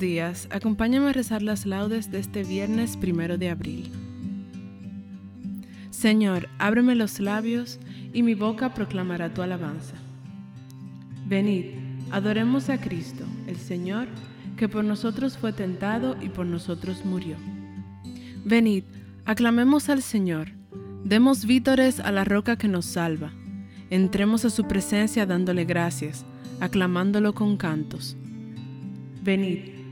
Días, acompáñame a rezar las laudes de este viernes primero de abril. Señor, ábreme los labios y mi boca proclamará tu alabanza. Venid, adoremos a Cristo, el Señor, que por nosotros fue tentado y por nosotros murió. Venid, aclamemos al Señor, demos vítores a la roca que nos salva, entremos a su presencia dándole gracias, aclamándolo con cantos. Venid,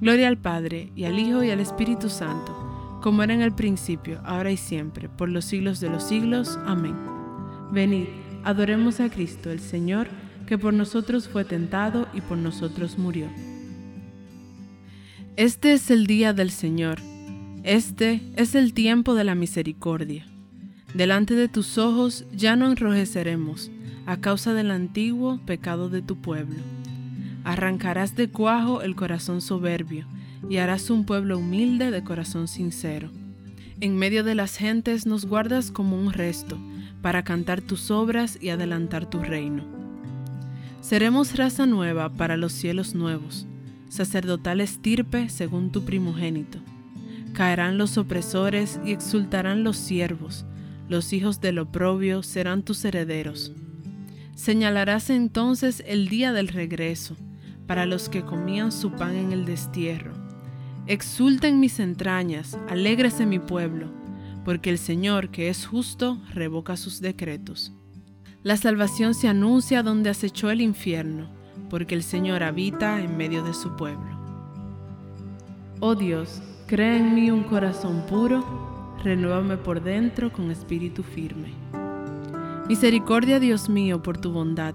Gloria al Padre, y al Hijo, y al Espíritu Santo, como era en el principio, ahora y siempre, por los siglos de los siglos. Amén. Venid, adoremos a Cristo, el Señor, que por nosotros fue tentado y por nosotros murió. Este es el día del Señor, este es el tiempo de la misericordia. Delante de tus ojos ya no enrojeceremos a causa del antiguo pecado de tu pueblo. Arrancarás de cuajo el corazón soberbio y harás un pueblo humilde de corazón sincero. En medio de las gentes nos guardas como un resto, para cantar tus obras y adelantar tu reino. Seremos raza nueva para los cielos nuevos, sacerdotal estirpe según tu primogénito. Caerán los opresores y exultarán los siervos, los hijos del oprobio serán tus herederos. Señalarás entonces el día del regreso, para los que comían su pan en el destierro. Exulten mis entrañas, alégrese mi pueblo, porque el Señor, que es justo, revoca sus decretos. La salvación se anuncia donde acechó el infierno, porque el Señor habita en medio de su pueblo. Oh Dios, crea en mí un corazón puro, renuévame por dentro con espíritu firme. Misericordia, Dios mío, por tu bondad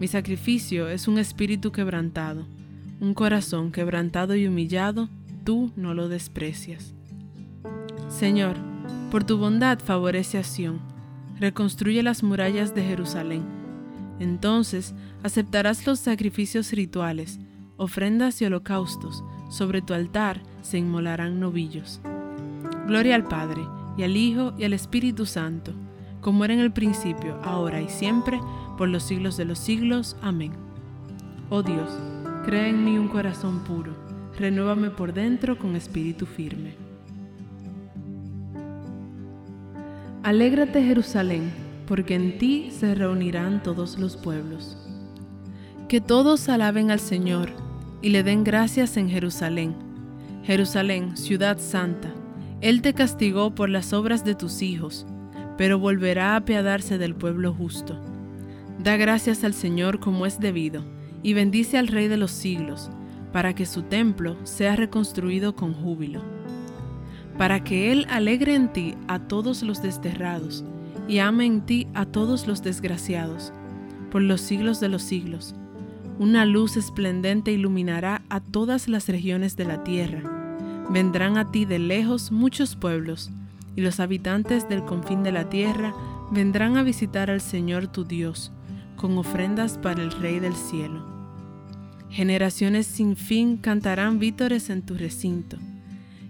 Mi sacrificio es un espíritu quebrantado, un corazón quebrantado y humillado, tú no lo desprecias. Señor, por tu bondad favorece a Sión reconstruye las murallas de Jerusalén. Entonces aceptarás los sacrificios rituales, ofrendas y holocaustos, sobre tu altar se inmolarán novillos. Gloria al Padre, y al Hijo, y al Espíritu Santo, como era en el principio, ahora y siempre, por los siglos de los siglos. Amén. Oh Dios, crea en mí un corazón puro, renuévame por dentro con espíritu firme. Alégrate Jerusalén, porque en ti se reunirán todos los pueblos. Que todos alaben al Señor y le den gracias en Jerusalén. Jerusalén, ciudad santa, Él te castigó por las obras de tus hijos, pero volverá a apiadarse del pueblo justo. Da gracias al Señor como es debido, y bendice al Rey de los siglos, para que su templo sea reconstruido con júbilo para que Él alegre en ti a todos los desterrados y ame en ti a todos los desgraciados, por los siglos de los siglos. Una luz esplendente iluminará a todas las regiones de la tierra. Vendrán a ti de lejos muchos pueblos, y los habitantes del confín de la tierra vendrán a visitar al Señor tu Dios, con ofrendas para el Rey del cielo. Generaciones sin fin cantarán vítores en tu recinto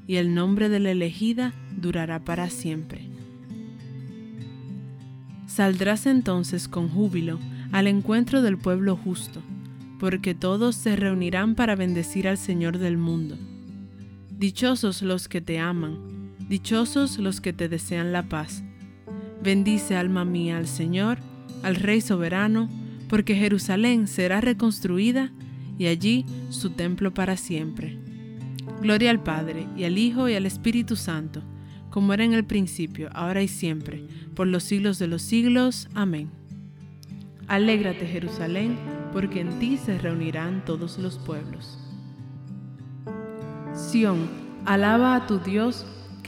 y el nombre de la elegida durará para siempre. Saldrás entonces con júbilo al encuentro del pueblo justo, porque todos se reunirán para bendecir al Señor del mundo. Dichosos los que te aman, dichosos los que te desean la paz. Bendice alma mía al Señor, al Rey soberano, porque Jerusalén será reconstruida y allí su templo para siempre. Gloria al Padre, y al Hijo, y al Espíritu Santo, como era en el principio, ahora y siempre, por los siglos de los siglos. Amén. Alégrate Jerusalén, porque en ti se reunirán todos los pueblos. Sión, alaba a tu Dios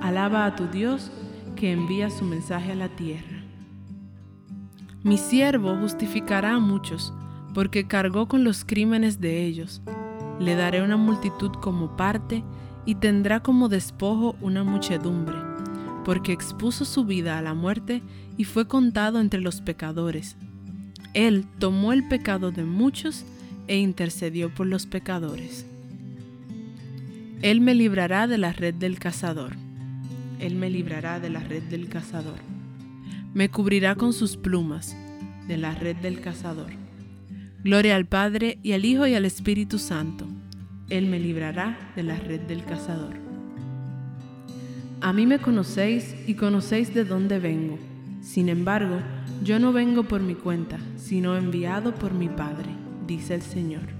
Alaba a tu Dios, que envía su mensaje a la tierra. Mi siervo justificará a muchos, porque cargó con los crímenes de ellos le daré una multitud como parte y tendrá como despojo una muchedumbre, porque expuso su vida a la muerte y fue contado entre los pecadores. Él tomó el pecado de muchos e intercedió por los pecadores. Él me librará de la red del cazador. Él me librará de la red del cazador. Me cubrirá con sus plumas de la red del cazador. Gloria al Padre y al Hijo y al Espíritu Santo. Él me librará de la red del cazador. A mí me conocéis y conocéis de dónde vengo. Sin embargo, yo no vengo por mi cuenta, sino enviado por mi Padre, dice el Señor.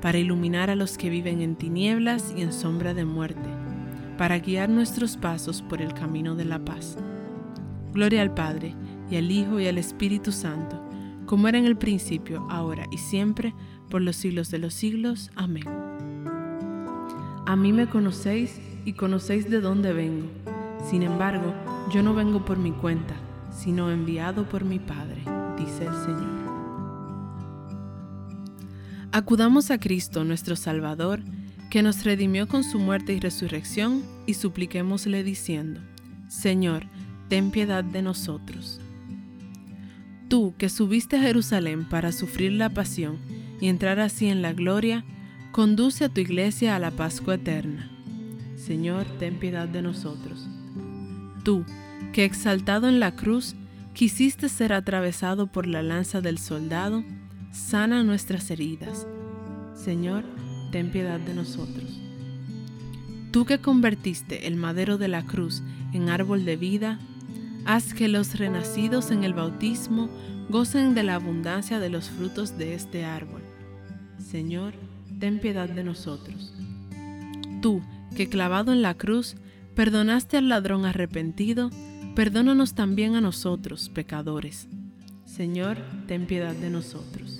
para iluminar a los que viven en tinieblas y en sombra de muerte, para guiar nuestros pasos por el camino de la paz. Gloria al Padre, y al Hijo, y al Espíritu Santo, como era en el principio, ahora y siempre, por los siglos de los siglos. Amén. A mí me conocéis y conocéis de dónde vengo. Sin embargo, yo no vengo por mi cuenta, sino enviado por mi Padre, dice el Señor. Acudamos a Cristo, nuestro Salvador, que nos redimió con su muerte y resurrección, y supliquémosle diciendo, Señor, ten piedad de nosotros. Tú que subiste a Jerusalén para sufrir la pasión y entrar así en la gloria, conduce a tu iglesia a la Pascua eterna. Señor, ten piedad de nosotros. Tú, que exaltado en la cruz, quisiste ser atravesado por la lanza del soldado, sana nuestras heridas. Señor, ten piedad de nosotros. Tú que convertiste el madero de la cruz en árbol de vida, Haz que los renacidos en el bautismo gocen de la abundancia de los frutos de este árbol. Señor, ten piedad de nosotros. Tú, que clavado en la cruz, perdonaste al ladrón arrepentido, perdónanos también a nosotros, pecadores. Señor, ten piedad de nosotros.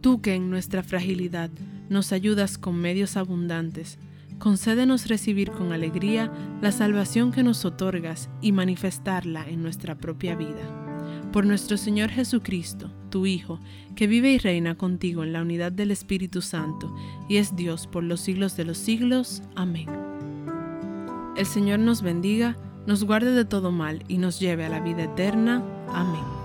tú que en nuestra fragilidad nos ayudas con medios abundantes, concédenos recibir con alegría la salvación que nos otorgas y manifestarla en nuestra propia vida. Por nuestro Señor Jesucristo, tu Hijo, que vive y reina contigo en la unidad del Espíritu Santo, y es Dios por los siglos de los siglos. Amén. El Señor nos bendiga, nos guarde de todo mal y nos lleve a la vida eterna. Amén.